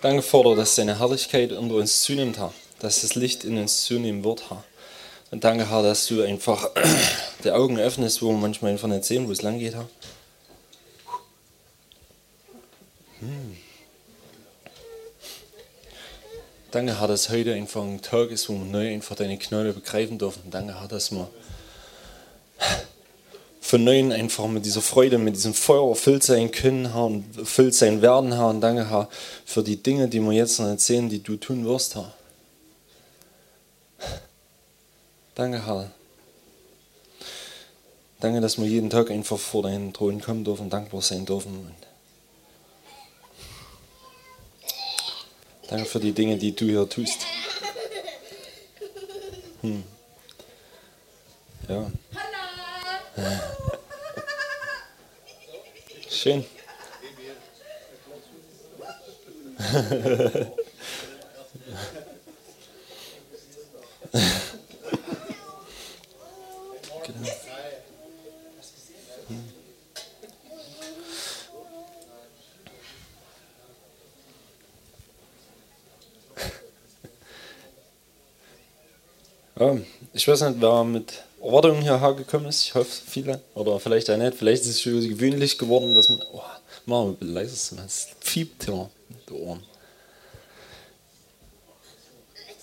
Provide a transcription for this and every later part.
Danke, Vater, dass deine Herrlichkeit unter uns zunimmt, Herr. Dass das Licht in uns zunehmen wird, Herr. Und danke, Herr, dass du einfach die Augen öffnest, wo wir manchmal einfach nicht sehen, wo es lang geht, Herr. Hm. Danke, Herr, dass heute einfach ein Tag ist, wo wir neu einfach deine Knolle begreifen dürfen. Danke, Herr, dass wir von neuem einfach mit dieser Freude, mit diesem Feuer erfüllt sein können, Herr, und erfüllt sein werden, Herr. Und danke, Herr, für die Dinge, die wir jetzt noch erzählen, die du tun wirst, Herr. Danke, Herr. Danke, dass wir jeden Tag einfach vor deinen Thron kommen dürfen, dankbar sein dürfen. Und danke für die Dinge, die du hier tust. Hm. Ja. Schön. Ja, ich weiß nicht, wer mit Erwartungen hierher gekommen ist. Ich hoffe, viele. Oder vielleicht auch nicht. Vielleicht ist es schon gewöhnlich geworden, dass man. Oh, wir leise, es fiebt hier die Ohren.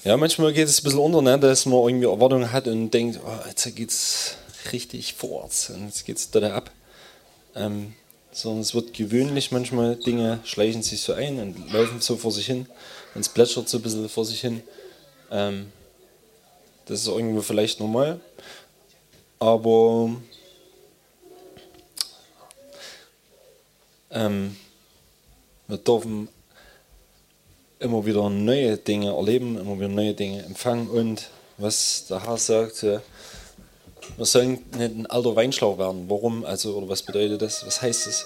Ja, manchmal geht es ein bisschen unter, ne, dass man irgendwie Erwartungen hat und denkt, oh, jetzt es richtig vorwärts und jetzt geht es da ab. Ähm, sondern es wird gewöhnlich, manchmal Dinge schleichen sich so ein und laufen so vor sich hin und es plätschert so ein bisschen vor sich hin. Ähm, das ist irgendwo vielleicht normal. Aber ähm, wir dürfen immer wieder neue Dinge erleben, immer wieder neue Dinge empfangen und was der Herr sagt, wir sollen nicht ein alter Weinschlauch werden. Warum? Also, oder was bedeutet das? Was heißt das?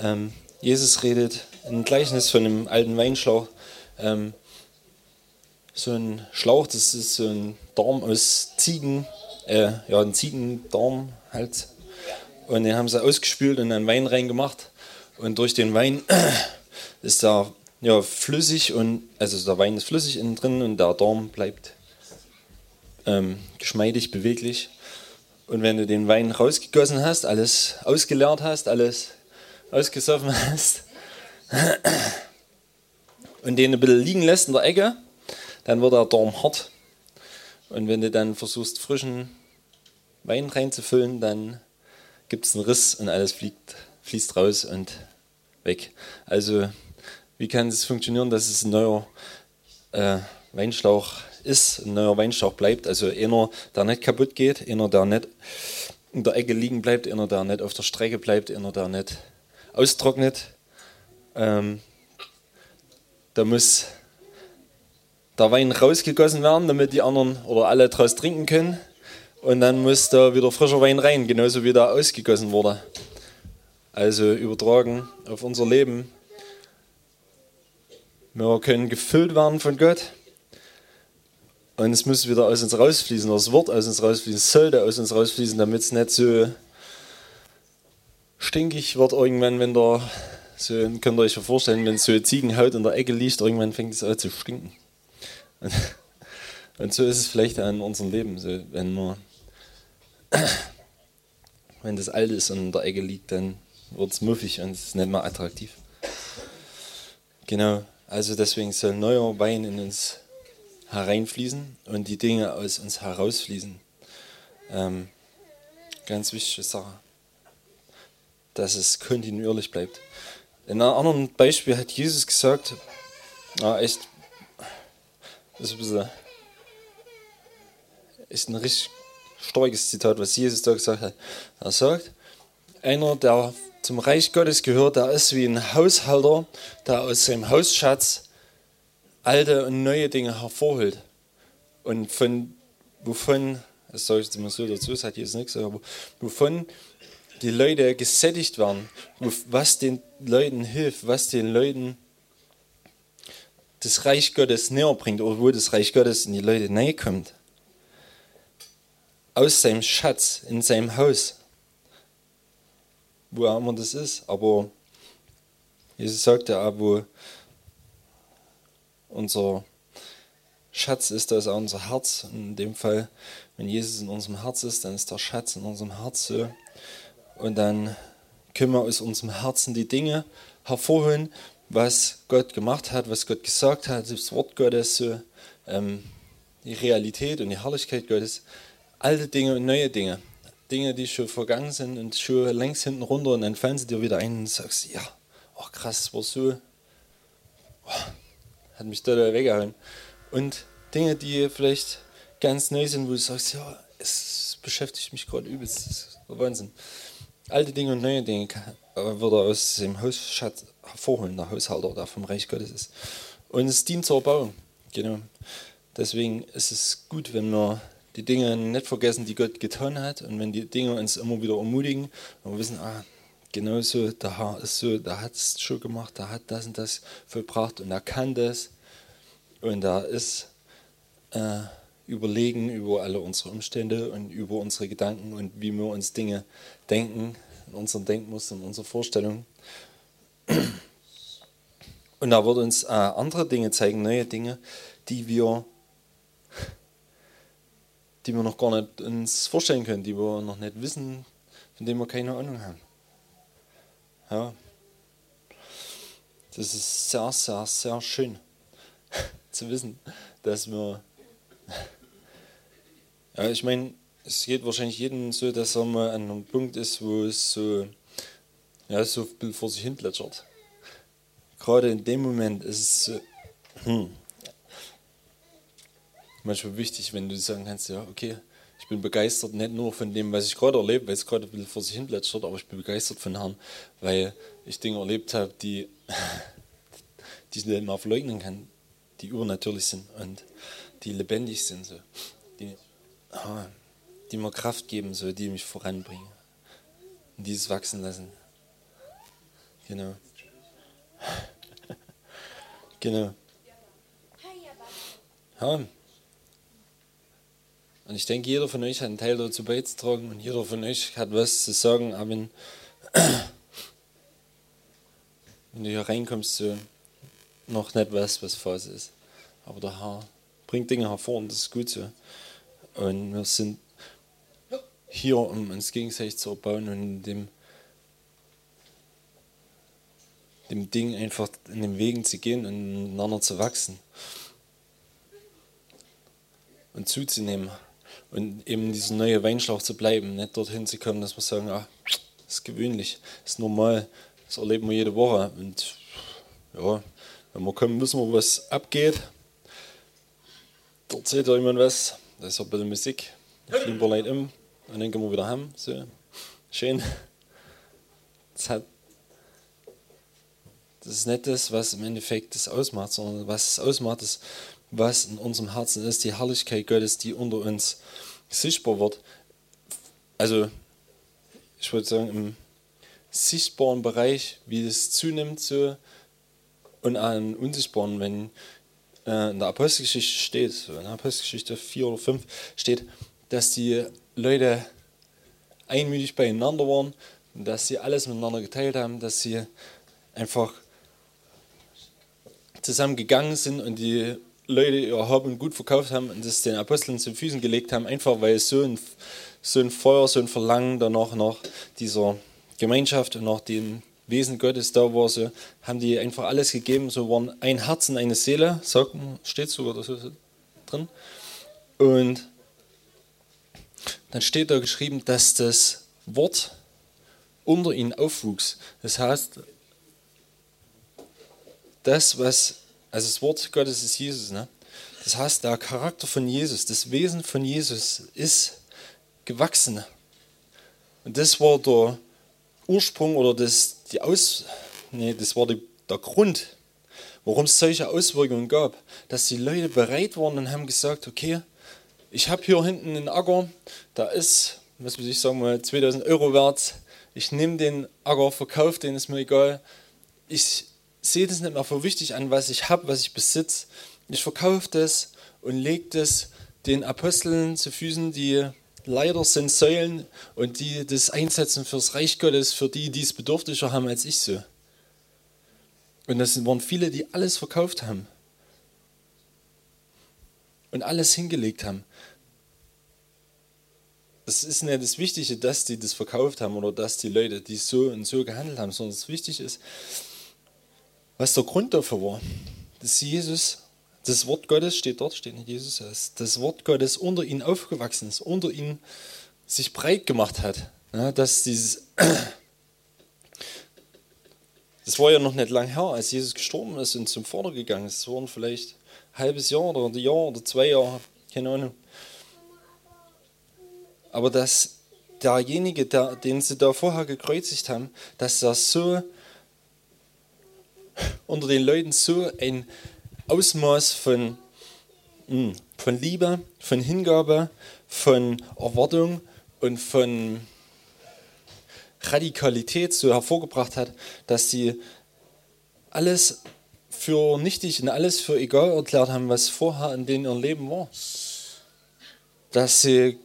Ähm, Jesus redet ein Gleichnis von einem alten Weinschlauch. Ähm, so ein Schlauch, das ist so ein Darm aus Ziegen, äh, ja, ein Ziegendarm halt. Und den haben sie ausgespült und einen Wein reingemacht. Und durch den Wein ist der ja, flüssig und also der Wein ist flüssig innen drin und der Darm bleibt ähm, geschmeidig, beweglich. Und wenn du den Wein rausgegossen hast, alles ausgeleert hast, alles ausgesoffen hast und den ein bisschen liegen lässt in der Ecke, dann wird der Darm hart. Und wenn du dann versuchst, frischen Wein reinzufüllen, dann gibt es einen Riss und alles fliegt, fließt raus und weg. Also, wie kann es funktionieren, dass es ein neuer äh, Weinschlauch ist, ein neuer Weinschlauch bleibt? Also, einer, der nicht kaputt geht, einer, der nicht in der Ecke liegen bleibt, einer, der nicht auf der Strecke bleibt, einer, der nicht austrocknet. Ähm, da muss der Wein rausgegossen werden, damit die anderen oder alle daraus trinken können. Und dann muss da wieder frischer Wein rein, genauso wie da ausgegossen wurde. Also übertragen auf unser Leben. Wir können gefüllt werden von Gott. Und es muss wieder aus uns rausfließen, das Wort aus uns rausfließen, sollte aus uns rausfließen, damit es nicht so stinkig wird irgendwann, wenn da, so könnt ihr euch vorstellen, wenn so Ziegenhaut in der Ecke liegt, irgendwann fängt es an zu stinken. Und, und so ist es vielleicht in unserem Leben. So, wenn, man, wenn das alt ist und in der Ecke liegt, dann wird es muffig und es ist nicht mehr attraktiv. Genau, also deswegen soll neuer Wein in uns hereinfließen und die Dinge aus uns herausfließen. Ähm, ganz wichtige Sache, dass es kontinuierlich bleibt. In einem anderen Beispiel hat Jesus gesagt, ah, echt das ist ein bisschen ist ein richtig starkes Zitat, was Jesus da gesagt hat. Er sagt, einer, der zum Reich Gottes gehört, der ist wie ein Haushalter, der aus seinem Hausschatz alte und neue Dinge hervorholt. Und von wovon, das sage ich jetzt mal so dazu, das hat Jesus nichts aber wovon die Leute gesättigt werden, was den Leuten hilft, was den Leuten das Reich Gottes näher bringt oder wo das Reich Gottes in die Leute näher kommt. Aus seinem Schatz, in seinem Haus. Wo auch immer das ist. Aber Jesus sagt ja auch, wo unser Schatz ist, da ist auch unser Herz. In dem Fall, wenn Jesus in unserem Herz ist, dann ist der Schatz in unserem Herz so. Und dann können wir aus unserem Herzen die Dinge hervorholen, was Gott gemacht hat, was Gott gesagt hat, das Wort Gottes, ähm, die Realität und die Herrlichkeit Gottes, alte Dinge und neue Dinge. Dinge, die schon vergangen sind und schon längst hinten runter und dann fallen sie dir wieder ein und sagst, ja, oh krass, das war so, oh, hat mich total weggehauen. Und Dinge, die vielleicht ganz neu sind, wo du sagst, ja, es beschäftigt mich gerade übelst, das ist Wahnsinn. Alte Dinge und neue Dinge wird er aus dem Hausschatz hervorholen, der Haushalter, der vom Reich Gottes ist. Und es dient zur Erbauung. Genau. Deswegen ist es gut, wenn wir die Dinge nicht vergessen, die Gott getan hat und wenn die Dinge uns immer wieder ermutigen und wir wissen, ah, genau so, der Herr ist so, der hat es schon gemacht, der hat das und das vollbracht und er kann das und er ist äh, überlegen über alle unsere Umstände und über unsere Gedanken und wie wir uns Dinge denken, in unseren Denkmustern, in unserer Vorstellung. Und da wird uns äh, andere Dinge zeigen, neue Dinge, die wir, die wir noch gar nicht uns vorstellen können, die wir noch nicht wissen, von denen wir keine Ahnung haben. Ja. Das ist sehr, sehr, sehr schön zu wissen, dass wir ja, ich meine, es geht wahrscheinlich jedem so, dass er mal an einem Punkt ist, wo es so, ja, so vor sich hin plätschert. Gerade in dem Moment ist es so, hm, manchmal wichtig, wenn du sagen kannst, ja, okay, ich bin begeistert nicht nur von dem, was ich gerade erlebe, weil es gerade ein bisschen vor sich hin plätschert, aber ich bin begeistert von Herrn, weil ich Dinge erlebt habe, die, die ich nicht mal verleugnen kann, die übernatürlich sind und die lebendig sind. So. Die, Ah, die mir Kraft geben soll, die mich voranbringen. Und dieses wachsen lassen. Genau. genau. Ja. Und ich denke, jeder von euch hat einen Teil dazu beizutragen und jeder von euch hat was zu sagen, aber wenn, wenn du hier reinkommst, so noch nicht was, was Phase ist. Aber der Herr bringt Dinge hervor und das ist gut so. Und wir sind hier, um uns gegenseitig zu erbauen und dem, dem Ding einfach in den Wegen zu gehen und miteinander zu wachsen und zuzunehmen und eben dieser neue Weinschlauch zu bleiben, nicht dorthin zu kommen, dass wir sagen, ah, das ist gewöhnlich, das ist normal, das erleben wir jede Woche und ja, wenn wir kommen, wissen wir, was abgeht. Dort seht ihr jemand was, das ist ein bisschen Musik. Da fliegen wir Leute um und dann gehen wir wieder heim. So. Schön. Das, hat, das ist nicht das, was im Endeffekt das ausmacht, sondern was es ausmacht, ist, was in unserem Herzen ist, die Herrlichkeit Gottes, die unter uns sichtbar wird. Also, ich würde sagen, im sichtbaren Bereich, wie das zunimmt, so, und im unsichtbaren, wenn äh, in der Apostelgeschichte steht, in der Apostelgeschichte 4 oder 5 steht, dass die Leute einmütig beieinander waren dass sie alles miteinander geteilt haben, dass sie einfach zusammen gegangen sind und die Leute ihr Hab und Gut verkauft haben und das den Aposteln zu Füßen gelegt haben, einfach weil so ein, so ein Feuer, so ein Verlangen danach nach dieser Gemeinschaft und nach dem Wesen Gottes da war, so haben die einfach alles gegeben, so waren ein Herz und eine Seele, sagt, steht sogar so drin. Und dann steht da geschrieben, dass das Wort unter ihnen aufwuchs. Das heißt, das, was, also das Wort Gottes ist Jesus, ne? Das heißt, der Charakter von Jesus, das Wesen von Jesus ist gewachsen. Und das war der Ursprung oder das, die Aus, nee, das war die, der Grund, warum es solche Auswirkungen gab, dass die Leute bereit waren und haben gesagt, okay, ich habe hier hinten einen Acker, da ist, was muss ich sagen mal, 2000 Euro wert. Ich nehme den Acker, verkaufe den, ist mir egal. Ich sehe das nicht mehr für wichtig an, was ich habe, was ich besitze. Ich verkaufe das und lege das den Aposteln zu Füßen, die leider sind Säulen und die das einsetzen fürs Reich Gottes, für die, die es bedürftiger haben als ich so. Und das waren viele, die alles verkauft haben. und alles hingelegt haben. Das ist nicht das Wichtige, dass die das verkauft haben oder dass die Leute, die so und so gehandelt haben, sondern das Wichtige ist, was der Grund dafür war. Dass Jesus, das Wort Gottes steht dort, steht nicht Jesus, das Wort Gottes unter ihnen aufgewachsen ist, unter ihnen sich breit gemacht hat. Ja, dass dieses, das war ja noch nicht lang her, als Jesus gestorben ist und zum Vater gegangen ist. Es waren vielleicht ein halbes Jahr oder ein Jahr oder zwei Jahre, keine Ahnung. Aber dass derjenige, der, den sie da vorher gekreuzigt haben, dass das so unter den Leuten so ein Ausmaß von, hm, von Liebe, von Hingabe, von Erwartung und von Radikalität so hervorgebracht hat, dass sie alles für nichtig und alles für egal erklärt haben, was vorher in denen ihr Leben war. Dass sie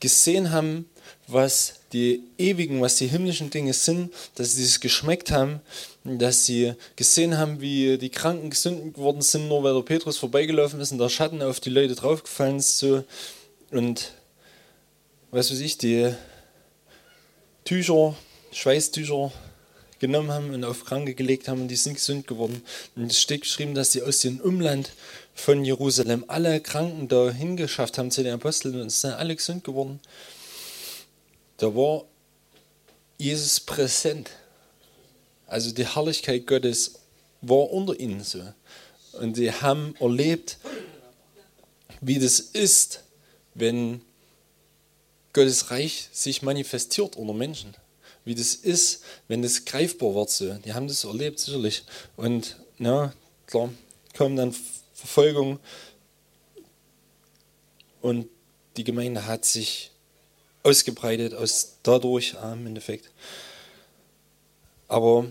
gesehen haben, was die ewigen, was die himmlischen Dinge sind, dass sie es geschmeckt haben, dass sie gesehen haben, wie die Kranken gesund geworden sind, nur weil der Petrus vorbeigelaufen ist und der Schatten auf die Leute draufgefallen ist. So. Und was weiß ich, die Tücher, Schweißtücher genommen haben und auf Kranke gelegt haben und die sind gesund geworden. Und es steht geschrieben, dass sie aus dem Umland von Jerusalem alle Kranken da hingeschafft haben zu den Aposteln und es sind alle gesund geworden. Da war Jesus präsent. Also die Herrlichkeit Gottes war unter ihnen so. Und sie haben erlebt, wie das ist, wenn Gottes Reich sich manifestiert unter Menschen. Wie das ist, wenn das greifbar wird. So. Die haben das erlebt, sicherlich. Und ja, klar, kommen dann Verfolgung. Und die Gemeinde hat sich ausgebreitet aus dadurch im Endeffekt. Aber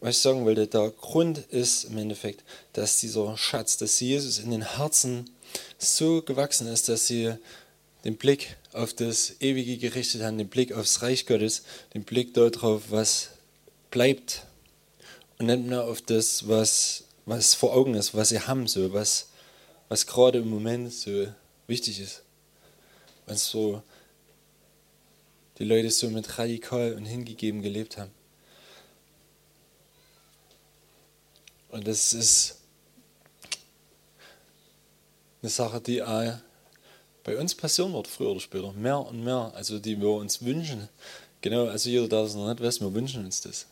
was ich sagen wollte, der Grund ist im Endeffekt, dass dieser Schatz, dass Jesus in den Herzen so gewachsen ist, dass sie den Blick auf das Ewige gerichtet haben, den Blick aufs Reich Gottes, den Blick darauf, was bleibt und nicht mehr auf das, was, was vor Augen ist, was sie haben, so, was, was gerade im Moment so wichtig ist. Was so die Leute so mit radikal und hingegeben gelebt haben. Und das ist eine Sache, die bei uns passieren wird, früher oder später. Mehr und mehr, also die wir uns wünschen. Genau, also jeder, der das noch nicht weiß, wir wünschen uns das.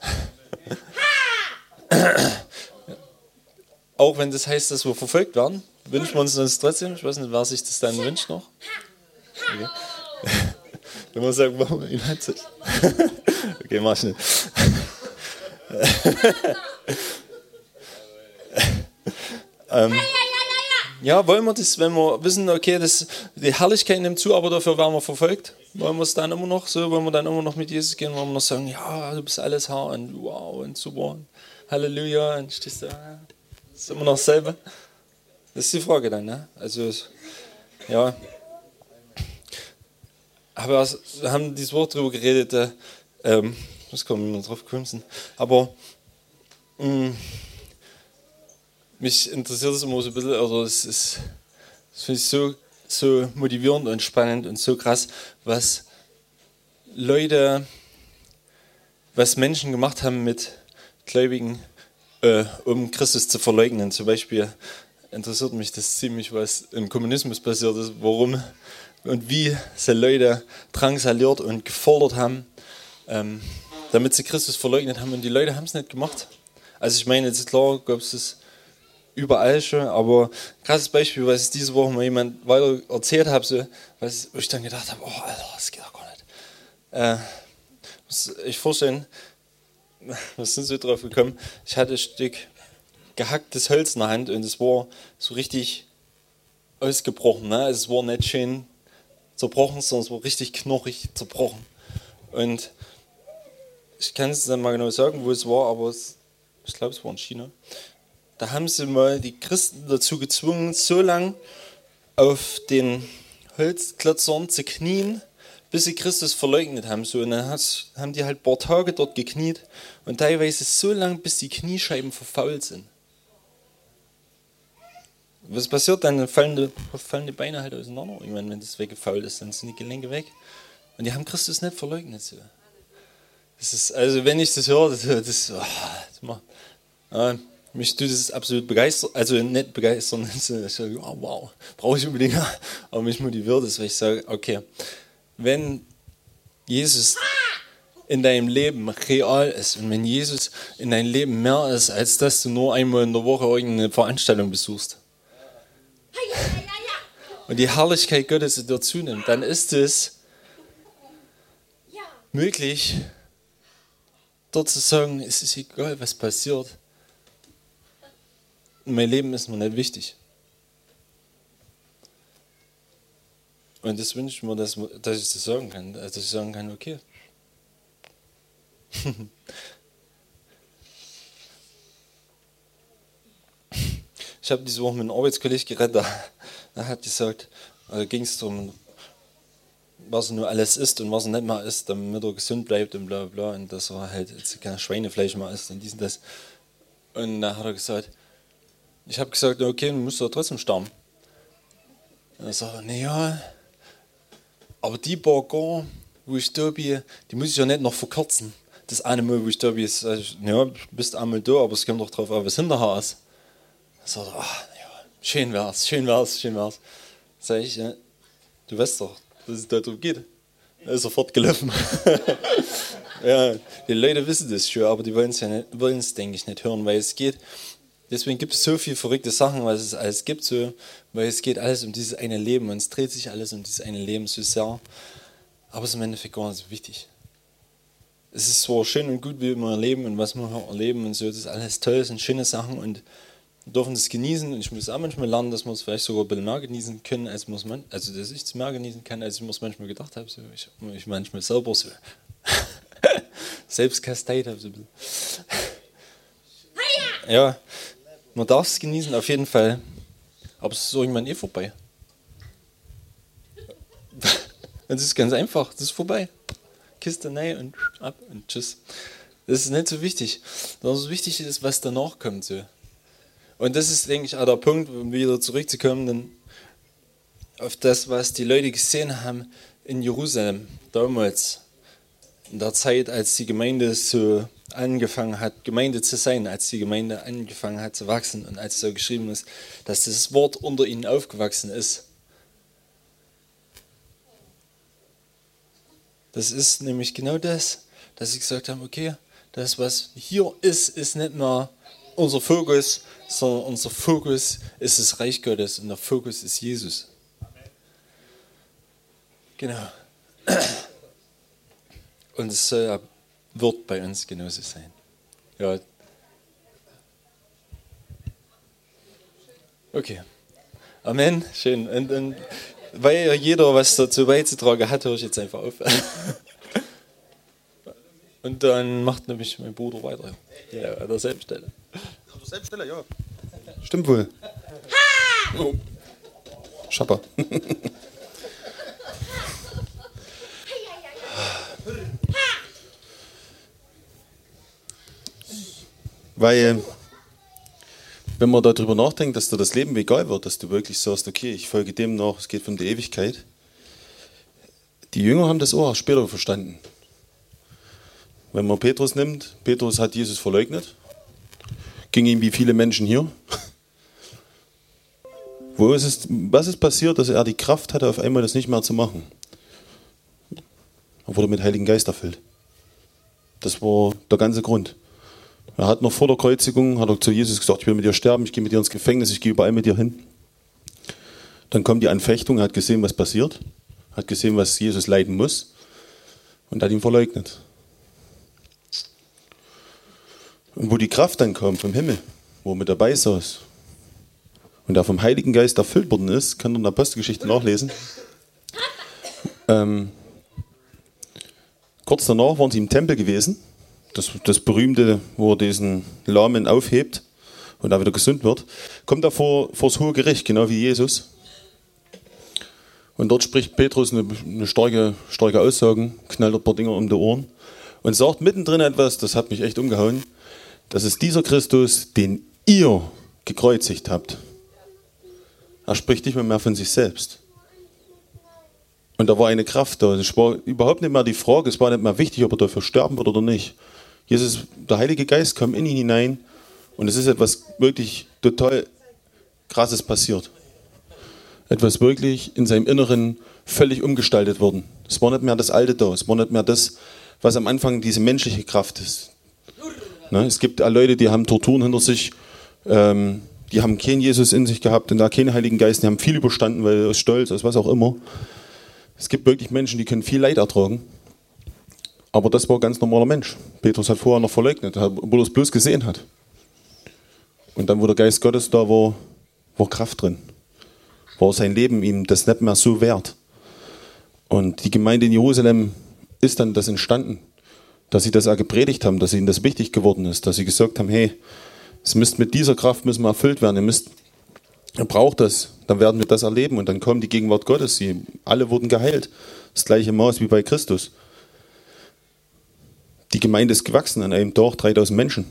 Auch wenn das heißt, dass wir verfolgt werden, wünschen wir uns das trotzdem. Ich weiß nicht, wer sich das dann wünscht noch. Okay. Wenn man sagt, warum hat sich. Okay, mach schnell. ähm, ja, wollen wir das, wenn wir wissen, okay, das, die Herrlichkeit nimmt zu, aber dafür werden wir verfolgt? Wollen wir es dann immer noch so, wollen wir dann immer noch mit Jesus gehen, wollen wir noch sagen, ja, du bist alles Herr und wow und super und Halleluja und stehst da, ist immer noch dasselbe? Das ist die Frage dann, ne? Also, ja aber wir haben dieses Wort darüber geredet, äh, ähm, muss kommen, wir drauf sind. Aber mh, mm, mich interessiert es immer so ein bisschen, also es ist, das finde ich so, so motivierend und spannend und so krass, was Leute, was Menschen gemacht haben mit Gläubigen, äh, um Christus zu verleugnen. Zum Beispiel interessiert mich das ziemlich, was im Kommunismus passiert ist, warum und wie sie Leute drangsaliert und gefordert haben, ähm, damit sie Christus verleugnet haben. Und die Leute haben es nicht gemacht. Also ich meine, jetzt klar gab es das überall schon, aber krasses Beispiel, was ich diese Woche mal jemand weiter erzählt habe, so, was, ich dann gedacht habe, oh Alter, das geht doch gar nicht. Äh, muss ich vorstellen, wir sind so drauf gekommen, ich hatte ein Stück gehacktes Holz in der Hand und es war so richtig ausgebrochen. Ne? Also es war nicht schön zerbrochen, sondern es war richtig knochig zerbrochen. Und ich kann es dann mal genau sagen, wo es war, aber es, ich glaube, es war in China. Da haben sie mal die Christen dazu gezwungen, so lang auf den Holzklötzern zu knien, bis sie Christus verleugnet haben. So, und dann haben die halt ein paar Tage dort gekniet und teilweise so lang, bis die Kniescheiben verfault sind. Was passiert dann? Fallen die, fallen die Beine halt auseinander. Ich meine, wenn das weggefault ist, dann sind die Gelenke weg. Und die haben Christus nicht verleugnet. So. Das ist, also wenn ich das höre, das, das, oh, das macht, äh, mich tut das absolut begeistert, also nicht begeistern, ich sage, oh, wow, brauche ich unbedingt, aber mich motiviert es, weil ich sage, okay, wenn Jesus in deinem Leben real ist und wenn Jesus in deinem Leben mehr ist, als dass du nur einmal in der Woche irgendeine Veranstaltung besuchst und die Herrlichkeit Gottes dir zunimmt, dann ist es möglich, dort zu sagen, es ist egal, was passiert. Mein Leben ist mir nicht wichtig. Und das wünsche ich mir, dass, dass ich das sagen kann, dass ich sagen kann, okay. ich habe diese Woche mit einem Arbeitskollegen geredet, da, hat gesagt, da ging es darum, was er nur alles isst und was er nicht mehr isst, damit er gesund bleibt und bla bla und dass er halt jetzt kein Schweinefleisch mehr isst und dies und das. Und da hat er gesagt, ich habe gesagt, okay, dann musst du trotzdem sterben. Und er sagt, naja, aber die Burger, wo ich da bin, die muss ich ja nicht noch verkürzen. Das eine Mal, wo ich da bin, ist, also, ja, du bist einmal da, aber es kommt doch drauf an, was hinterher ist. Sagt, ach, ja, schön wär's, schön wär's, schön wär's. Sag ich, ja, du weißt doch, dass es darum geht. Er ist sofort gelaufen. ja, die Leute wissen das schon, aber die wollen es ja nicht, es, denke ich, nicht hören, weil es geht. Deswegen gibt es so viele verrückte Sachen, was es alles gibt, so, weil es geht alles um dieses eine Leben und es dreht sich alles um dieses eine Leben so sehr. Aber es ist im Endeffekt gar nicht so wichtig. Es ist zwar schön und gut, wie wir erleben und was wir erleben und so, das ist alles toll, das sind schöne Sachen und dürfen das genießen und ich muss auch manchmal lernen, dass wir es vielleicht sogar ein bisschen mehr genießen können, als muss man, also dass ich es mehr genießen kann, als ich mir es manchmal gedacht habe. So. Ich, ich manchmal selber so selbst kasteit habe. So. Ja, man darf es genießen, auf jeden Fall. Aber es ist irgendwann eh vorbei. Es ist ganz einfach, das ist vorbei. Kiste nein und ab und tschüss. Das ist nicht so wichtig. Das wichtig ist, was danach kommt. So. Und das ist, denke ich, auch der Punkt, um wieder zurückzukommen auf das, was die Leute gesehen haben in Jerusalem damals, in der Zeit, als die Gemeinde so angefangen hat, Gemeinde zu sein, als die Gemeinde angefangen hat zu wachsen und als so geschrieben ist, dass das Wort unter ihnen aufgewachsen ist. Das ist nämlich genau das, dass sie gesagt haben, okay, das, was hier ist, ist nicht mehr unser Fokus, sondern unser Fokus ist das Reich Gottes und der Fokus ist Jesus. Genau. Und es wird bei uns genauso sein. Ja. Okay. Amen. Schön. Und, und weil jeder was dazu beizutragen hat, höre ich jetzt einfach auf. Und dann macht nämlich mein Bruder weiter. Ja, an derselben Stelle. An derselben Stelle, ja. Stimmt wohl. Oh. Schapper. Weil, wenn man darüber nachdenkt, dass dir das Leben egal wird, dass du wirklich sagst, okay, ich folge dem nach, es geht um die Ewigkeit. Die Jünger haben das auch später verstanden. Wenn man Petrus nimmt, Petrus hat Jesus verleugnet, ging ihm wie viele Menschen hier. Wo ist es, was ist passiert, dass er die Kraft hatte, auf einmal das nicht mehr zu machen? Er wurde mit Heiligen Geist erfüllt. Das war der ganze Grund. Er hat noch vor der Kreuzigung, hat er zu Jesus gesagt, ich will mit dir sterben, ich gehe mit dir ins Gefängnis, ich gehe überall mit dir hin. Dann kommt die Anfechtung, er hat gesehen, was passiert, hat gesehen, was Jesus leiden muss und hat ihn verleugnet. Und wo die Kraft dann kam vom Himmel, wo er mit dabei saß und er vom Heiligen Geist erfüllt worden ist, kann man in der Apostelgeschichte nachlesen. Ähm, kurz danach waren sie im Tempel gewesen das, das berühmte, wo er diesen Lahmen aufhebt und da wieder gesund wird, kommt er vor, vor das hohe Gericht, genau wie Jesus. Und dort spricht Petrus eine, eine starke, starke Aussagen, knallt ein paar Dinger um die Ohren und sagt mittendrin etwas, das hat mich echt umgehauen. Das ist dieser Christus, den ihr gekreuzigt habt. Er spricht nicht mehr, mehr von sich selbst. Und da war eine Kraft da. Es war überhaupt nicht mehr die Frage, es war nicht mehr wichtig, ob er dafür sterben wird oder nicht. Jesus, der Heilige Geist kam in ihn hinein und es ist etwas wirklich total Krasses passiert. Etwas wirklich in seinem Inneren völlig umgestaltet worden. Es war nicht mehr das Alte da, es war nicht mehr das, was am Anfang diese menschliche Kraft ist. Ne? Es gibt Leute, die haben Torturen hinter sich, ähm, die haben keinen Jesus in sich gehabt und da keinen Heiligen Geist, die haben viel überstanden, weil aus Stolz, aus was auch immer. Es gibt wirklich Menschen, die können viel Leid ertragen. Aber das war ein ganz normaler Mensch. Petrus hat vorher noch verleugnet, obwohl er es bloß gesehen hat. Und dann, wo der Geist Gottes da war, war Kraft drin. War sein Leben ihm das nicht mehr so wert. Und die Gemeinde in Jerusalem ist dann das entstanden, dass sie das auch gepredigt haben, dass ihnen das wichtig geworden ist, dass sie gesagt haben, hey, es müsst mit dieser Kraft müssen wir erfüllt werden, ihr müsst, ihr braucht das, dann werden wir das erleben und dann kommt die Gegenwart Gottes, sie alle wurden geheilt, das gleiche Maß wie bei Christus. Die Gemeinde ist gewachsen an einem Tag 3000 Menschen.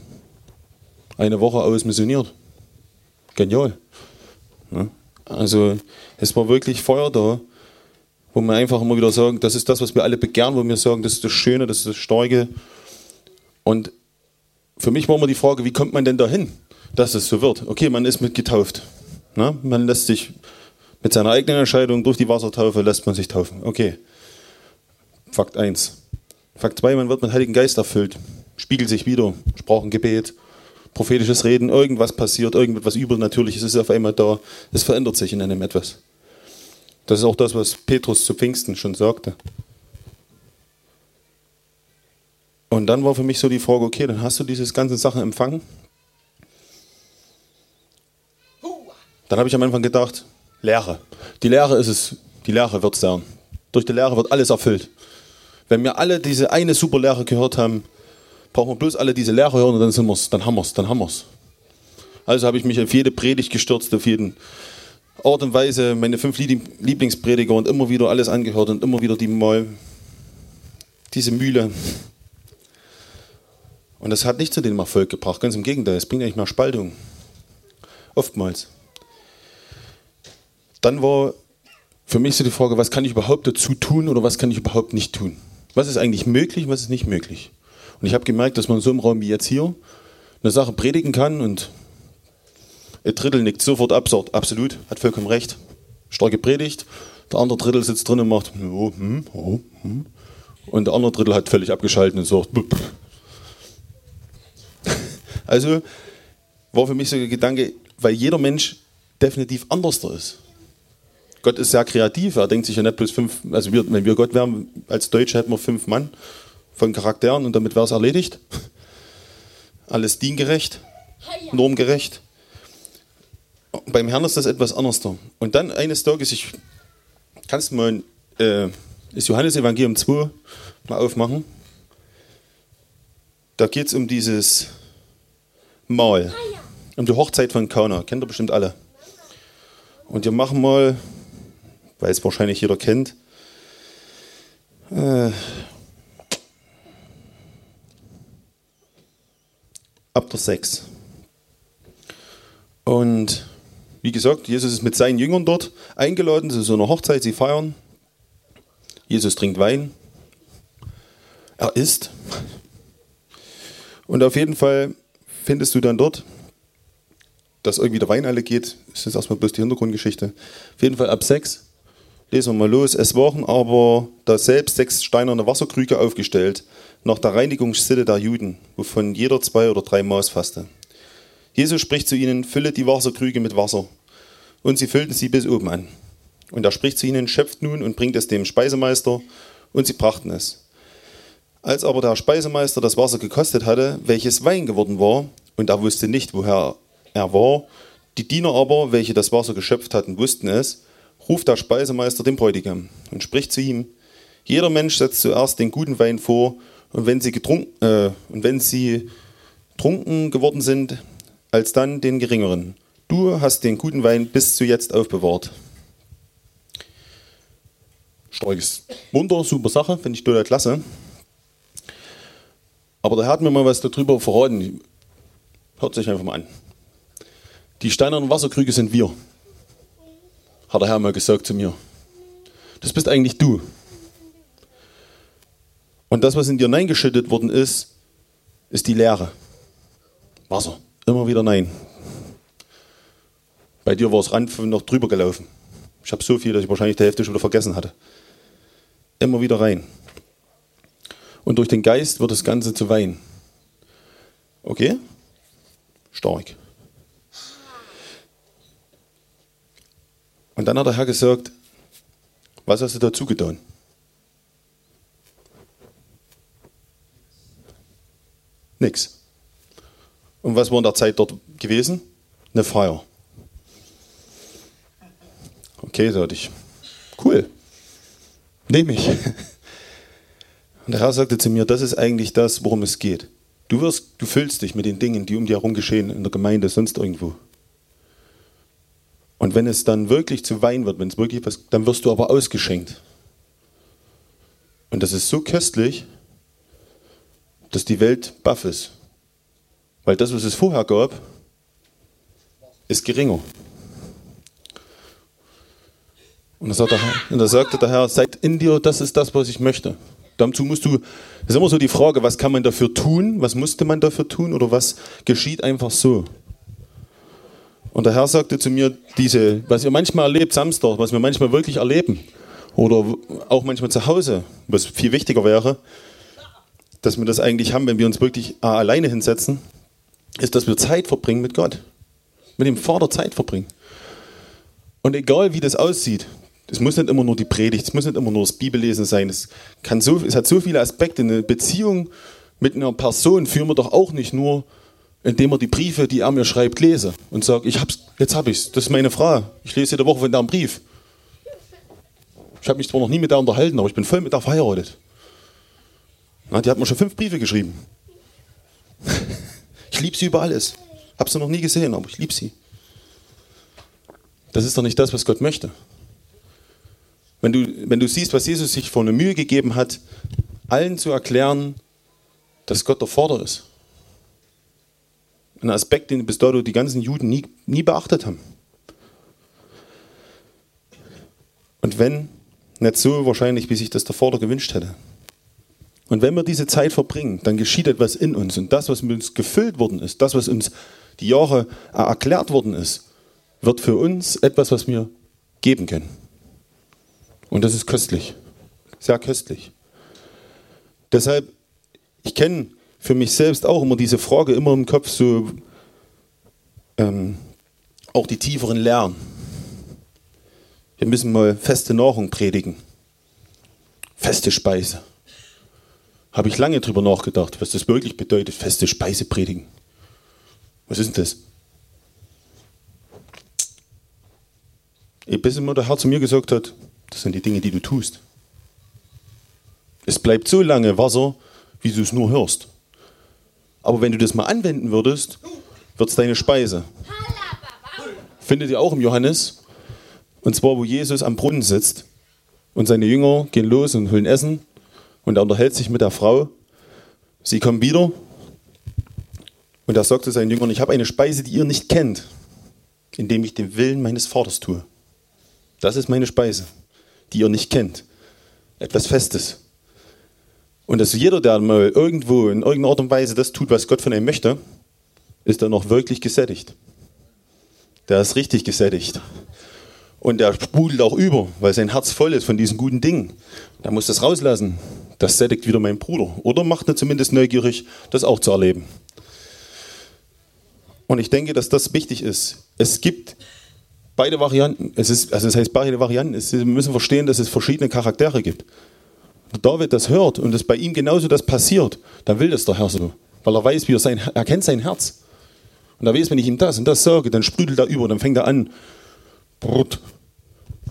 Eine Woche aus missioniert. Genial. Also es war wirklich Feuer da wo wir einfach immer wieder sagen, das ist das, was wir alle begehren, wo wir sagen, das ist das Schöne, das ist das Starke. Und für mich war immer die Frage, wie kommt man denn dahin, dass es so wird? Okay, man ist mit getauft. Na? Man lässt sich mit seiner eigenen Entscheidung durch die Wassertaufe lässt man sich taufen. Okay. Fakt 1. Fakt 2, man wird mit Heiligen Geist erfüllt. Spiegelt sich wieder. Sprachengebet, prophetisches Reden, irgendwas passiert, irgendetwas Übernatürliches ist auf einmal da. Es verändert sich in einem etwas. Das ist auch das, was Petrus zu Pfingsten schon sagte. Und dann war für mich so die Frage, okay, dann hast du diese ganzen Sachen empfangen. Dann habe ich am Anfang gedacht, Lehre. Die Lehre ist es, die Lehre wird es sein. Durch die Lehre wird alles erfüllt. Wenn wir alle diese eine super Lehre gehört haben, brauchen wir bloß alle diese Lehre hören und dann sind wir's, dann haben wir es, dann haben wir es. Also habe ich mich auf jede Predigt gestürzt, auf jeden Art und Weise meine fünf Lieblingsprediger und immer wieder alles angehört und immer wieder die mal diese Mühle. Und das hat nicht zu dem Erfolg gebracht, ganz im Gegenteil, es bringt eigentlich mehr Spaltung. Oftmals. Dann war für mich so die Frage, was kann ich überhaupt dazu tun oder was kann ich überhaupt nicht tun? Was ist eigentlich möglich, was ist nicht möglich? Und ich habe gemerkt, dass man so im Raum wie jetzt hier eine Sache predigen kann und ein Drittel nickt sofort ab, sagt absolut, hat vollkommen recht, starke Predigt. Der andere Drittel sitzt drin und macht, oh, hm, oh, hm. Und der andere Drittel hat völlig abgeschaltet und sagt, Bup. Also war für mich so ein Gedanke, weil jeder Mensch definitiv anders da ist. Gott ist sehr kreativ, er denkt sich ja nicht bloß fünf, also wir, wenn wir Gott wären, als Deutsche hätten wir fünf Mann von Charakteren und damit wäre es erledigt. Alles diengerecht, normgerecht beim Herrn ist das etwas anders da. Und dann eines Tages, ich kannst du mal äh, das Johannes Evangelium 2 mal aufmachen. Da geht es um dieses Mahl, um die Hochzeit von Kana. Kennt ihr bestimmt alle. Und wir machen mal, weil es wahrscheinlich jeder kennt, äh, ab der 6. Und wie gesagt, Jesus ist mit seinen Jüngern dort eingeladen zu so einer Hochzeit, sie feiern. Jesus trinkt Wein. Er isst. Und auf jeden Fall findest du dann dort, dass irgendwie der Wein alle geht. Das ist erstmal bloß die Hintergrundgeschichte. Auf jeden Fall ab sechs. Lesen wir mal los. Es waren aber da selbst sechs steinerne Wasserkrüge aufgestellt, nach der Reinigungssitte der Juden, wovon jeder zwei oder drei Maß fasste. Jesus spricht zu ihnen, fülle die Wasserkrüge mit Wasser. Und sie füllten sie bis oben an. Und er spricht zu ihnen, schöpft nun und bringt es dem Speisemeister. Und sie brachten es. Als aber der Speisemeister das Wasser gekostet hatte, welches Wein geworden war, und er wusste nicht, woher er war, die Diener aber, welche das Wasser geschöpft hatten, wussten es, ruft der Speisemeister den Bräutigam und spricht zu ihm, jeder Mensch setzt zuerst den guten Wein vor, und wenn sie, getrunken, äh, und wenn sie trunken geworden sind, alsdann den geringeren. Du hast den guten Wein bis zu jetzt aufbewahrt. Starkes Wunder, super Sache, finde ich total klasse. Aber der Herr hat mir mal was darüber verraten. Hört sich einfach mal an. Die steinernen Wasserkrüge sind wir. hat der Herr mal gesagt zu mir. Das bist eigentlich du. Und das, was in dir hineingeschüttet worden ist, ist die Leere. Wasser. Immer wieder nein. Bei dir war es Rand noch drüber gelaufen. Ich habe so viel, dass ich wahrscheinlich die Hälfte schon wieder vergessen hatte. Immer wieder rein. Und durch den Geist wird das Ganze zu Wein. Okay? Stark. Und dann hat der Herr gesagt, was hast du dazu getan? Nix. Und was war in der Zeit dort gewesen? Eine Feier. Okay, sagte ich. Cool. Nehme ich. Und der Herr sagte zu mir, das ist eigentlich das, worum es geht. Du, wirst, du füllst dich mit den Dingen, die um dir herum geschehen, in der Gemeinde, sonst irgendwo. Und wenn es dann wirklich zu Wein wird, wenn es wirklich was, dann wirst du aber ausgeschenkt. Und das ist so köstlich, dass die Welt baff ist. Weil das, was es vorher gab, ist geringer. Und da, sagte, und da sagte der Herr, seid in dir, das ist das, was ich möchte. Dazu musst du, das ist immer so die Frage, was kann man dafür tun, was musste man dafür tun oder was geschieht einfach so. Und der Herr sagte zu mir, diese, was ihr manchmal erlebt, Samstag, was wir manchmal wirklich erleben, oder auch manchmal zu Hause, was viel wichtiger wäre, dass wir das eigentlich haben, wenn wir uns wirklich alleine hinsetzen, ist, dass wir Zeit verbringen mit Gott. Mit dem Vater Zeit verbringen. Und egal wie das aussieht, es muss nicht immer nur die Predigt, es muss nicht immer nur das Bibellesen sein. Es, kann so, es hat so viele Aspekte. Eine Beziehung mit einer Person führen wir doch auch nicht nur indem er die Briefe, die er mir schreibt, lese und sage, ich hab's, jetzt habe ich's. Das ist meine Frau. Ich lese jede Woche von da einen Brief. Ich habe mich zwar noch nie mit der unterhalten, aber ich bin voll mit der verheiratet. Na, die hat mir schon fünf Briefe geschrieben. Ich liebe sie über alles. Habe sie noch nie gesehen, aber ich liebe sie. Das ist doch nicht das, was Gott möchte. Wenn du, wenn du siehst, was Jesus sich vor eine Mühe gegeben hat, allen zu erklären, dass Gott der Vater ist ein Aspekt, den bis dato die ganzen Juden nie, nie beachtet haben. Und wenn, nicht so wahrscheinlich, wie sich das der Vater gewünscht hätte. Und wenn wir diese Zeit verbringen, dann geschieht etwas in uns. Und das, was mit uns gefüllt worden ist, das, was uns die Jahre erklärt worden ist, wird für uns etwas, was wir geben können. Und das ist köstlich. Sehr köstlich. Deshalb, ich kenne für mich selbst auch immer diese Frage immer im Kopf, so ähm, auch die tieferen Lernen. Wir müssen mal feste Nahrung predigen. Feste Speise. Habe ich lange drüber nachgedacht, was das wirklich bedeutet, feste Speise predigen. Was ist denn das? Bis immer der Herr zu mir gesagt hat, das sind die Dinge, die du tust. Es bleibt so lange Wasser, wie du es nur hörst. Aber wenn du das mal anwenden würdest, wird es deine Speise. Findet ihr auch im Johannes. Und zwar, wo Jesus am Brunnen sitzt und seine Jünger gehen los und holen Essen und er unterhält sich mit der Frau. Sie kommen wieder und er sagt zu seinen Jüngern, ich habe eine Speise, die ihr nicht kennt, indem ich den Willen meines Vaters tue. Das ist meine Speise, die ihr nicht kennt. Etwas Festes. Und dass jeder, der mal irgendwo in irgendeiner Art und Weise das tut, was Gott von ihm möchte, ist dann noch wirklich gesättigt. Der ist richtig gesättigt. Und der sprudelt auch über, weil sein Herz voll ist von diesen guten Dingen. Da muss das rauslassen. Das sättigt wieder mein Bruder. Oder macht er zumindest neugierig, das auch zu erleben. Und ich denke, dass das wichtig ist. Es gibt beide Varianten. Es ist, also das heißt beide Varianten. Es, wir müssen verstehen, dass es verschiedene Charaktere gibt. David das hört und es bei ihm genauso das passiert, dann will das der Herr so. Weil er weiß, wie er sein, er kennt sein Herz. Und er weiß, wenn ich ihm das und das sage, dann sprüdelt er über, dann fängt er an. Brut.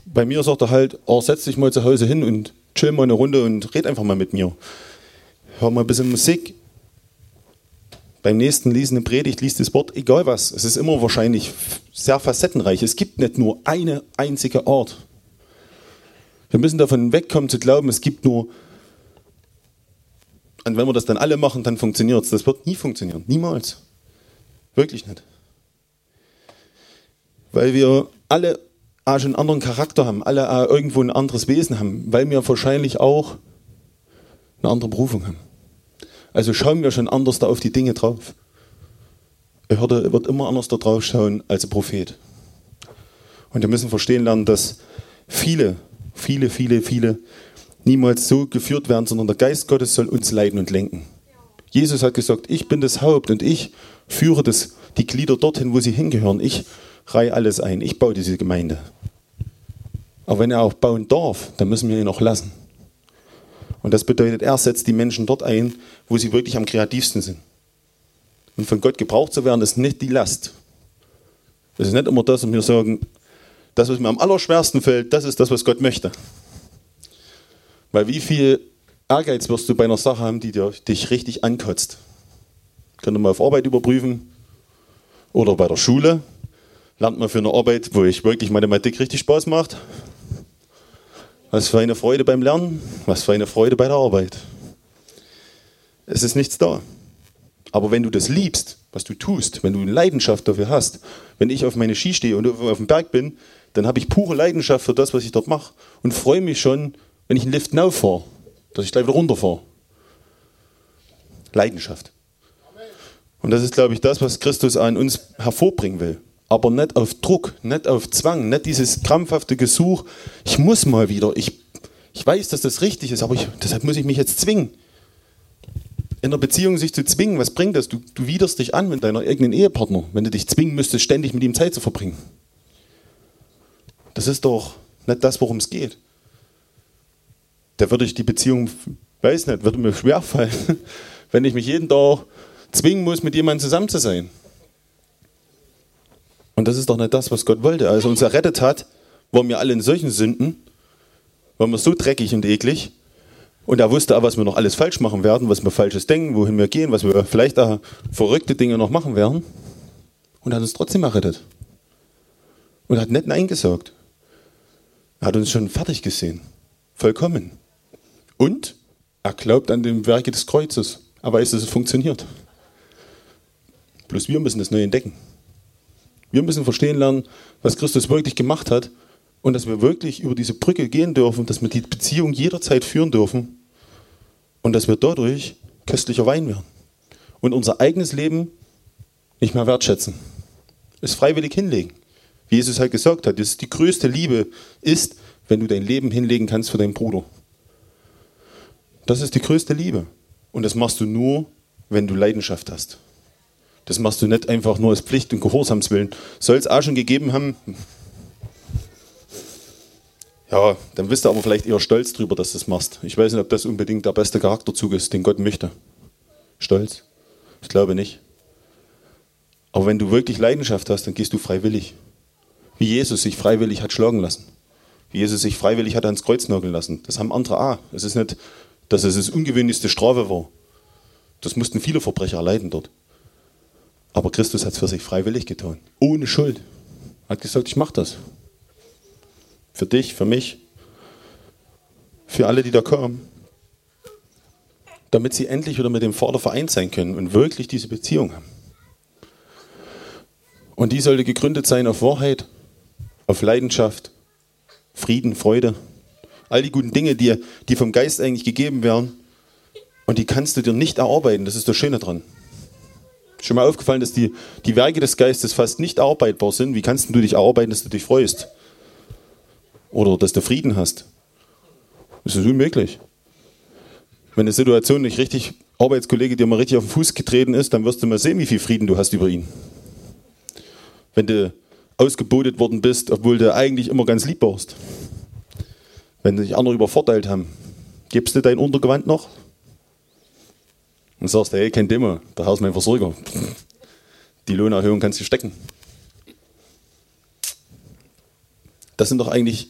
Bei mir sagt er halt, oh, setz dich mal zu Hause hin und chill mal eine Runde und red einfach mal mit mir. Hör mal ein bisschen Musik. Beim nächsten liest eine Predigt, liest das Wort, egal was. Es ist immer wahrscheinlich sehr facettenreich. Es gibt nicht nur eine einzige Art. Wir müssen davon wegkommen zu glauben, es gibt nur. Und wenn wir das dann alle machen, dann funktioniert es. Das wird nie funktionieren. Niemals. Wirklich nicht. Weil wir alle auch schon einen anderen Charakter haben, alle auch irgendwo ein anderes Wesen haben, weil wir wahrscheinlich auch eine andere Berufung haben. Also schauen wir schon anders da auf die Dinge drauf. Hirte wird immer anders da drauf schauen als ein Prophet. Und wir müssen verstehen lernen, dass viele, viele, viele, viele niemals so geführt werden, sondern der Geist Gottes soll uns leiten und lenken. Jesus hat gesagt, ich bin das Haupt und ich führe das, die Glieder dorthin, wo sie hingehören. Ich reihe alles ein. Ich baue diese Gemeinde. Aber wenn er auch bauen darf, dann müssen wir ihn auch lassen. Und das bedeutet, er setzt die Menschen dort ein, wo sie wirklich am kreativsten sind. Und von Gott gebraucht zu werden, ist nicht die Last. Es ist nicht immer das, und wir sagen, das, was mir am allerschwersten fällt, das ist das, was Gott möchte. Weil wie viel Ehrgeiz wirst du bei einer Sache haben, die dir, dich richtig ankotzt? Könnt ihr mal auf Arbeit überprüfen oder bei der Schule. Lernt man für eine Arbeit, wo ich wirklich Mathematik richtig Spaß macht. Was für eine Freude beim Lernen, was für eine Freude bei der Arbeit. Es ist nichts da. Aber wenn du das liebst, was du tust, wenn du eine Leidenschaft dafür hast, wenn ich auf meine Ski stehe und auf dem Berg bin, dann habe ich pure Leidenschaft für das, was ich dort mache und freue mich schon, wenn ich einen Lift now fahre, dass ich gleich wieder runterfahre. Leidenschaft. Und das ist, glaube ich, das, was Christus an uns hervorbringen will. Aber nicht auf Druck, nicht auf Zwang, nicht dieses krampfhafte Gesuch, ich muss mal wieder, ich, ich weiß, dass das richtig ist, aber ich, deshalb muss ich mich jetzt zwingen. In einer Beziehung sich zu zwingen, was bringt das? Du, du widerst dich an mit deiner eigenen Ehepartner, wenn du dich zwingen müsstest, ständig mit ihm Zeit zu verbringen. Das ist doch nicht das, worum es geht. Da würde ich die Beziehung, weiß nicht, würde mir schwerfallen, wenn ich mich jeden Tag zwingen muss, mit jemandem zusammen zu sein. Und das ist doch nicht das, was Gott wollte. Als er uns errettet hat, waren wir alle in solchen Sünden, waren wir so dreckig und eklig. Und er wusste auch, was wir noch alles falsch machen werden, was wir falsches denken, wohin wir gehen, was wir vielleicht auch verrückte Dinge noch machen werden. Und er hat uns trotzdem errettet. Und hat nicht Nein gesagt. Er hat uns schon fertig gesehen. Vollkommen. Und er glaubt an den Werke des Kreuzes. Er weiß, dass es funktioniert. Bloß wir müssen das neu entdecken. Wir müssen verstehen lernen, was Christus wirklich gemacht hat und dass wir wirklich über diese Brücke gehen dürfen, dass wir die Beziehung jederzeit führen dürfen und dass wir dadurch köstlicher Wein werden und unser eigenes Leben nicht mehr wertschätzen. Es freiwillig hinlegen. Wie Jesus halt gesagt hat, die größte Liebe ist, wenn du dein Leben hinlegen kannst für deinen Bruder. Das ist die größte Liebe. Und das machst du nur, wenn du Leidenschaft hast. Das machst du nicht einfach nur aus Pflicht und Gehorsamswillen. Soll es auch schon gegeben haben? Ja, dann bist du aber vielleicht eher stolz drüber, dass du das machst. Ich weiß nicht, ob das unbedingt der beste Charakterzug ist, den Gott möchte. Stolz? Ich glaube nicht. Aber wenn du wirklich Leidenschaft hast, dann gehst du freiwillig. Wie Jesus sich freiwillig hat schlagen lassen. Wie Jesus sich freiwillig hat ans Kreuz nageln lassen. Das haben andere auch. Es ist nicht, dass es das ungewöhnlichste Strafe war. Das mussten viele Verbrecher erleiden dort. Aber Christus hat es für sich freiwillig getan. Ohne Schuld. Hat gesagt, ich mache das. Für dich, für mich, für alle, die da kommen. Damit sie endlich wieder mit dem Vater vereint sein können und wirklich diese Beziehung haben. Und die sollte gegründet sein auf Wahrheit, auf Leidenschaft, Frieden, Freude. All die guten Dinge, die, die vom Geist eigentlich gegeben werden. Und die kannst du dir nicht erarbeiten. Das ist das Schöne dran. Schon mal aufgefallen, dass die, die Werke des Geistes fast nicht arbeitbar sind. Wie kannst du dich erarbeiten, dass du dich freust? Oder dass du Frieden hast? Das ist unmöglich. Wenn eine Situation nicht richtig, Arbeitskollege dir mal richtig auf den Fuß getreten ist, dann wirst du mal sehen, wie viel Frieden du hast über ihn. Wenn du ausgebotet worden bist, obwohl du eigentlich immer ganz lieb warst. Wenn sich andere übervorteilt haben, gibst du dein Untergewand noch? Und sagst, hey, kein Thema, hast du meinen Versorger. Die Lohnerhöhung kannst du stecken. Das sind doch eigentlich,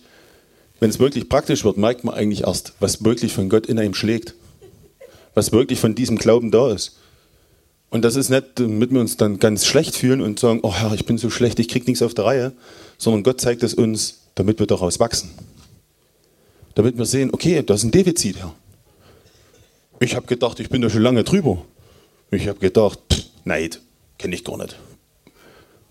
wenn es wirklich praktisch wird, merkt man eigentlich erst, was wirklich von Gott in einem schlägt. Was wirklich von diesem Glauben da ist. Und das ist nicht, damit wir uns dann ganz schlecht fühlen und sagen, oh Herr, ich bin so schlecht, ich krieg nichts auf der Reihe, sondern Gott zeigt es uns, damit wir daraus wachsen. Damit wir sehen, okay, da ist ein Defizit, Herr. Ich habe gedacht, ich bin da schon lange drüber. Ich habe gedacht, pff, Neid, kenne ich gar nicht.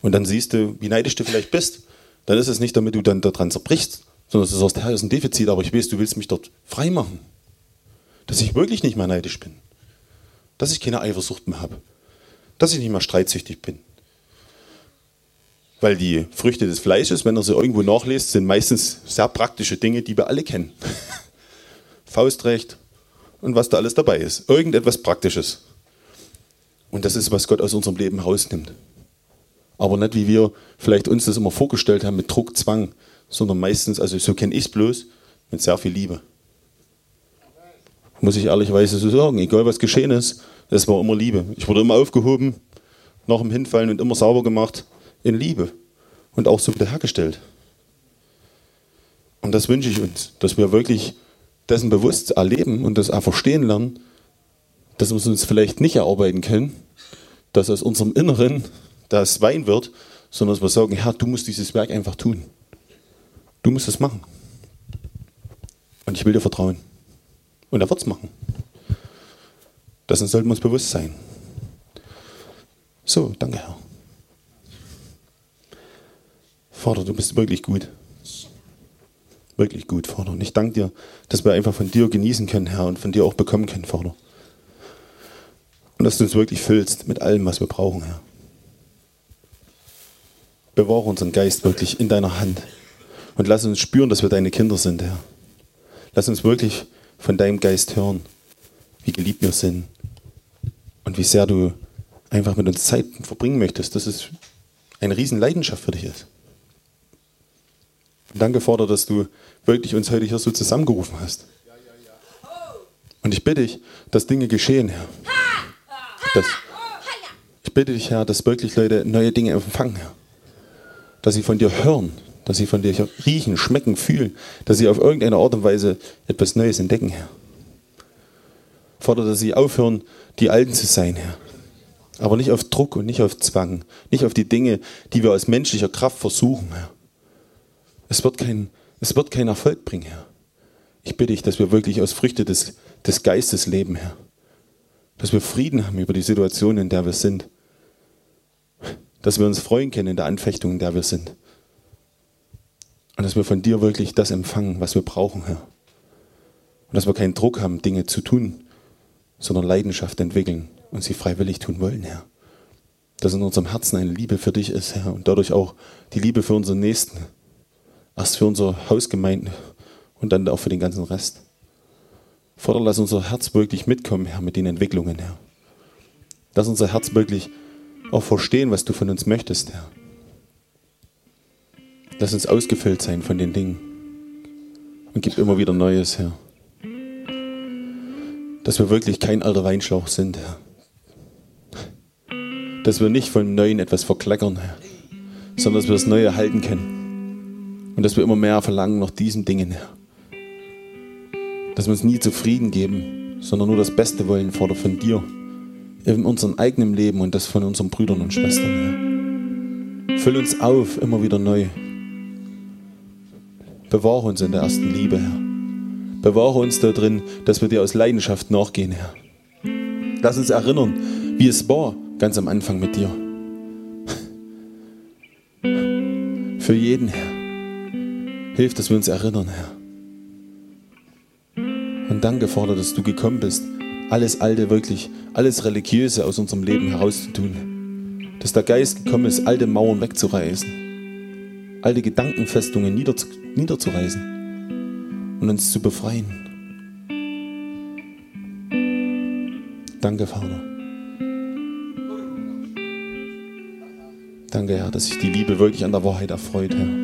Und dann siehst du, wie neidisch du vielleicht bist, dann ist es nicht, damit du dann daran zerbrichst, sondern du sagst, Herr, ist ein Defizit, aber ich weiß, du willst mich dort frei machen. Dass ich wirklich nicht mehr neidisch bin. Dass ich keine Eifersucht mehr habe. Dass ich nicht mehr streitsüchtig bin. Weil die Früchte des Fleisches, wenn er sie irgendwo nachliest, sind meistens sehr praktische Dinge, die wir alle kennen. Faustrecht und was da alles dabei ist. Irgendetwas Praktisches. Und das ist, was Gott aus unserem Leben rausnimmt. Aber nicht, wie wir vielleicht uns das immer vorgestellt haben, mit Druck, Zwang, sondern meistens, also so kenne ich es bloß, mit sehr viel Liebe. Muss ich ehrlicherweise so sagen, egal was geschehen ist, es war immer Liebe. Ich wurde immer aufgehoben, nach dem Hinfallen und immer sauber gemacht in Liebe und auch so wiederhergestellt. Und das wünsche ich uns, dass wir wirklich dessen bewusst erleben und das auch verstehen lernen, dass wir es uns vielleicht nicht erarbeiten können, dass aus unserem Inneren das Wein wird, sondern dass wir sagen, Herr, du musst dieses Werk einfach tun. Du musst es machen. Und ich will dir vertrauen. Und er wird es machen. Dessen sollten wir uns bewusst sein. So, danke Herr. Vater, du bist wirklich gut. Wirklich gut, Vater. Und ich danke dir, dass wir einfach von dir genießen können, Herr, und von dir auch bekommen können, Vater. Und dass du uns wirklich füllst mit allem, was wir brauchen, Herr. Bewahre unseren Geist wirklich in deiner Hand. Und lass uns spüren, dass wir deine Kinder sind, Herr. Lass uns wirklich von deinem Geist hören, wie geliebt wir sind und wie sehr du einfach mit uns Zeit verbringen möchtest, dass es eine riesen Leidenschaft für dich ist. Und danke, Vater, dass du wirklich uns heute hier so zusammengerufen hast. Und ich bitte dich, dass Dinge geschehen, Herr. Dass, ich bitte dich, Herr, dass wirklich Leute neue Dinge empfangen, Herr. Dass sie von dir hören, dass sie von dir riechen, schmecken, fühlen, dass sie auf irgendeine Art und Weise etwas Neues entdecken, Herr. Vater, dass sie aufhören, die Alten zu sein, Herr. Aber nicht auf Druck und nicht auf Zwang, nicht auf die Dinge, die wir aus menschlicher Kraft versuchen, Herr. Es wird kein, es wird keinen Erfolg bringen, Herr. Ich bitte dich, dass wir wirklich aus Früchte des, des Geistes leben, Herr. Dass wir Frieden haben über die Situation, in der wir sind. Dass wir uns freuen können in der Anfechtung, in der wir sind. Und dass wir von dir wirklich das empfangen, was wir brauchen, Herr. Und dass wir keinen Druck haben, Dinge zu tun, sondern Leidenschaft entwickeln und sie freiwillig tun wollen, Herr. Dass in unserem Herzen eine Liebe für dich ist, Herr, und dadurch auch die Liebe für unseren Nächsten. Erst für unsere Hausgemeinde und dann auch für den ganzen Rest. Vater, lass unser Herz wirklich mitkommen, Herr, mit den Entwicklungen, Herr. Lass unser Herz wirklich auch verstehen, was du von uns möchtest, Herr. Lass uns ausgefüllt sein von den Dingen. Und gib immer wieder Neues, Herr. Dass wir wirklich kein alter Weinschlauch sind, Herr. Dass wir nicht von Neuen etwas verkleckern, Herr. Sondern dass wir das Neue halten können. Und dass wir immer mehr verlangen nach diesen Dingen. Dass wir uns nie zufrieden geben, sondern nur das Beste wollen, Vater, von dir. In unserem eigenen Leben und das von unseren Brüdern und Schwestern, Herr. Füll uns auf, immer wieder neu. Bewahre uns in der ersten Liebe, Herr. Bewahre uns da drin, dass wir dir aus Leidenschaft nachgehen, Herr. Lass uns erinnern, wie es war ganz am Anfang mit dir. Für jeden, Herr. Hilf, dass wir uns erinnern, Herr. Und danke, Vater, dass du gekommen bist, alles Alte wirklich, alles Religiöse aus unserem Leben herauszutun. Dass der Geist gekommen ist, alte Mauern wegzureißen alte Gedankenfestungen niederzu, niederzureißen und uns zu befreien. Danke, Vater. Danke, Herr, dass sich die Liebe wirklich an der Wahrheit erfreut, Herr.